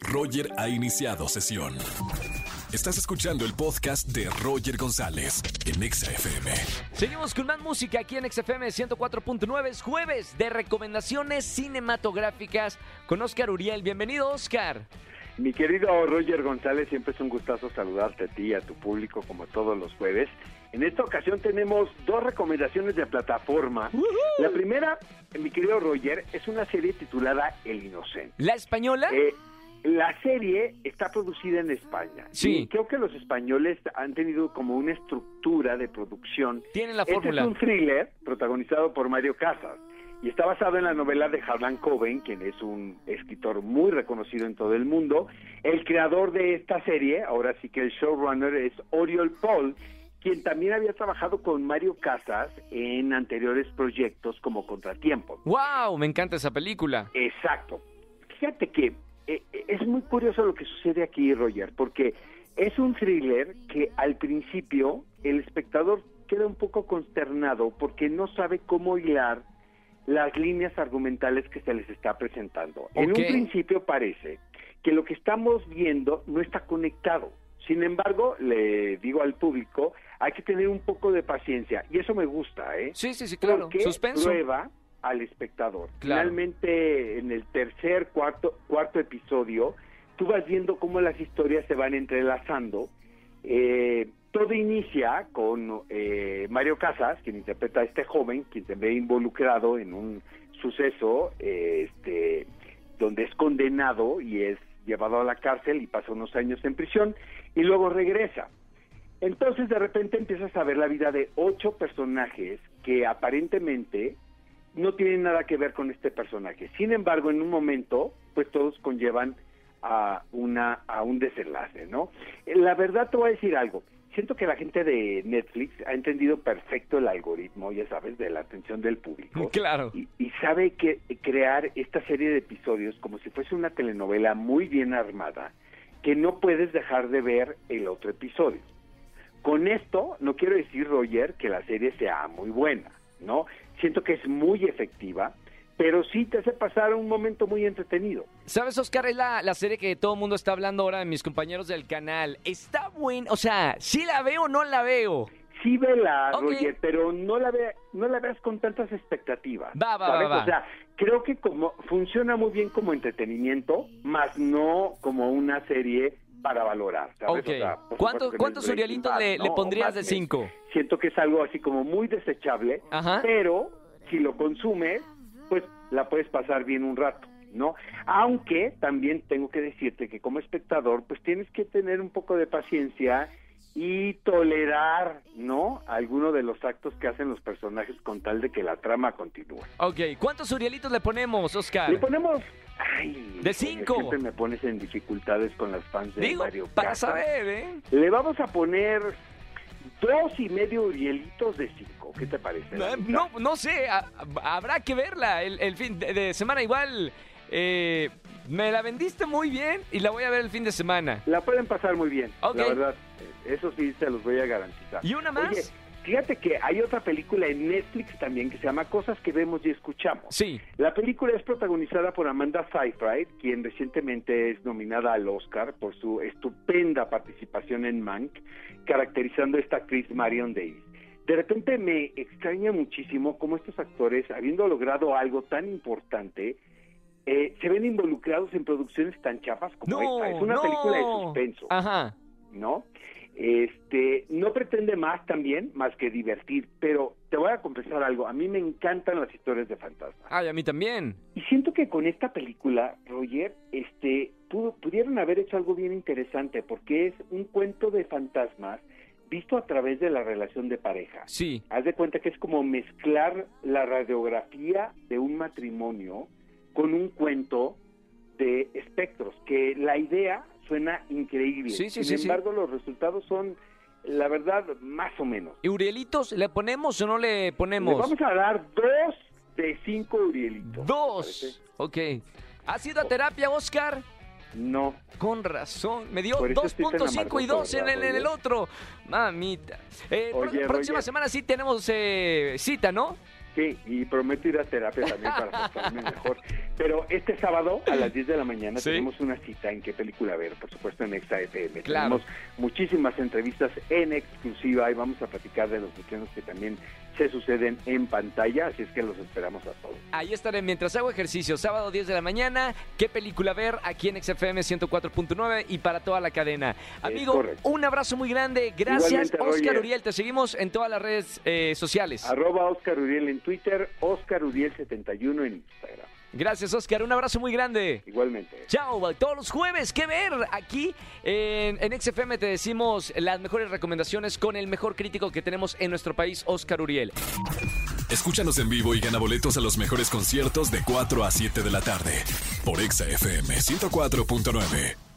Roger ha iniciado sesión. Estás escuchando el podcast de Roger González en Exa FM. Seguimos con más música aquí en XFM 104.9. Es jueves de recomendaciones cinematográficas con Oscar Uriel. Bienvenido, Oscar. Mi querido Roger González, siempre es un gustazo saludarte a ti y a tu público como todos los jueves. En esta ocasión tenemos dos recomendaciones de plataforma. La primera, mi querido Roger, es una serie titulada El Inocente. ¿La española? Eh, la serie está producida en España. Sí. Y creo que los españoles han tenido como una estructura de producción. Tienen la Este fórmula. es un thriller protagonizado por Mario Casas y está basado en la novela de Harlan Coben, quien es un escritor muy reconocido en todo el mundo. El creador de esta serie, ahora sí que el showrunner es Oriol Paul, quien también había trabajado con Mario Casas en anteriores proyectos como Contratiempo. ¡Wow! Me encanta esa película. Exacto. Fíjate que es muy curioso lo que sucede aquí, Roger, porque es un thriller que al principio el espectador queda un poco consternado porque no sabe cómo hilar las líneas argumentales que se les está presentando. En un principio parece que lo que estamos viendo no está conectado. Sin embargo, le digo al público, hay que tener un poco de paciencia y eso me gusta, ¿eh? Sí, sí, sí, claro. Porque Suspenso. prueba al espectador. Claro. Finalmente, en el tercer, cuarto, cuarto episodio, tú vas viendo cómo las historias se van entrelazando. Eh, todo inicia con eh, Mario Casas, quien interpreta a este joven, quien se ve involucrado en un suceso eh, este, donde es condenado y es llevado a la cárcel y pasa unos años en prisión y luego regresa. Entonces de repente empiezas a ver la vida de ocho personajes que aparentemente no tienen nada que ver con este personaje. Sin embargo, en un momento, pues todos conllevan a una a un desenlace, ¿no? Eh, La verdad te voy a decir algo. Siento que la gente de Netflix ha entendido perfecto el algoritmo, ya sabes, de la atención del público Claro. y, y sabe que crear esta serie de episodios como si fuese una telenovela muy bien armada, que no puedes dejar de ver el otro episodio. Con esto no quiero decir, Roger, que la serie sea muy buena, ¿no? Siento que es muy efectiva, pero sí te hace pasar un momento muy entretenido. ¿Sabes, Oscar? Es la, la serie que todo el mundo está hablando ahora de mis compañeros del canal. Está buena. O sea, ¿sí la veo o no la veo? Sí vela, Ok. Roger, pero no la ve, no la veas con tantas expectativas. Va, va, ¿sabes? va, va. O sea, creo que como funciona muy bien como entretenimiento, más no como una serie para valorar. ¿sabes? O sea, ¿Cuánto- ¿Cuántos Bad, le, ¿no? le pondrías de cinco? Siento que es algo así como muy desechable, Ajá. pero si lo consumes, pues la puedes pasar bien un rato. ¿no? Aunque también tengo que decirte que como espectador, pues tienes que tener un poco de paciencia y tolerar, ¿no? Alguno de los actos que hacen los personajes con tal de que la trama continúe. Ok, ¿cuántos Urielitos le ponemos, Oscar? Le ponemos... Ay, De cinco. Siempre me pones en dificultades con las fans de Digo, Mario para saber, ¿eh? Le vamos a poner dos y medio Urielitos de cinco. ¿Qué te parece? No, no, no sé, a- habrá que verla el, el fin de, de semana. Igual, eh, me la vendiste muy bien y la voy a ver el fin de semana. La pueden pasar muy bien, Ok. la verdad. Eso sí, se los voy a garantizar. ¿Y una más? Oye, fíjate que hay otra película en Netflix también que se llama Cosas que vemos y escuchamos. Sí. La película es protagonizada por Amanda Seyfried, quien recientemente es nominada al Oscar por su estupenda participación en Mank, caracterizando a esta actriz Marion Davis. De repente me extraña muchísimo cómo estos actores, habiendo logrado algo tan importante, eh, se ven involucrados en producciones tan chafas como No, esta. Es una no. película de suspenso. Ajá. ¿no? Este, no pretende más también, más que divertir, pero te voy a confesar algo, a mí me encantan las historias de fantasmas. Ay, a mí también. Y siento que con esta película, Roger, este, pudo- pudieron haber hecho algo bien interesante, porque es un cuento de fantasmas visto a través de la relación de pareja. Sí. Haz de cuenta que es como mezclar la radiografía de un matrimonio con un cuento de espectros, que la idea suena increíble. Sí, sí, Sin sí, embargo, los resultados son, la verdad, más o menos. ¿Y Urielitos le ponemos o no le Le ponemos? vamos a dar dos de cinco Urielitos. Dos. Ok. ¿Has ido a terapia, Oscar? No. Con razón. Me dio Por eso estoy tan 2.5 y 2 en el, en el ¿verdad, otro. Mamita. Eh, Oye, próxima Roger. semana sí tenemos eh, cita, ¿no? Sí, y prometo ir a terapia también para portarme mejor. Pero este sábado a las 10 de la mañana Sí. tenemos una cita en qué película ver, por supuesto en Exa FM. Claro. Tenemos muchísimas entrevistas en exclusiva y vamos a platicar de los estrenos que también se suceden en pantalla, así es que los esperamos a todos. Ahí estaré mientras hago ejercicio, sábado 10 de la mañana. ¿Qué película ver aquí en XFM 104.9 y para toda la cadena? Amigo, un abrazo muy grande. Gracias, Igualmente, Oscar Roger. Uriel. Te seguimos en todas las redes eh, sociales. Arroba Oscar Uriel en Twitter, Oscar Uriel 71 en Instagram. Gracias, Oscar. Un abrazo muy grande. Igualmente. Chao, todos los jueves, ¿qué ver? Aquí en, en XFM te decimos las mejores recomendaciones con el mejor crítico que tenemos en nuestro país, Oscar Uriel. Escúchanos en vivo y gana boletos a los mejores conciertos de 4 a 7 de la tarde por Exa FM 104.9.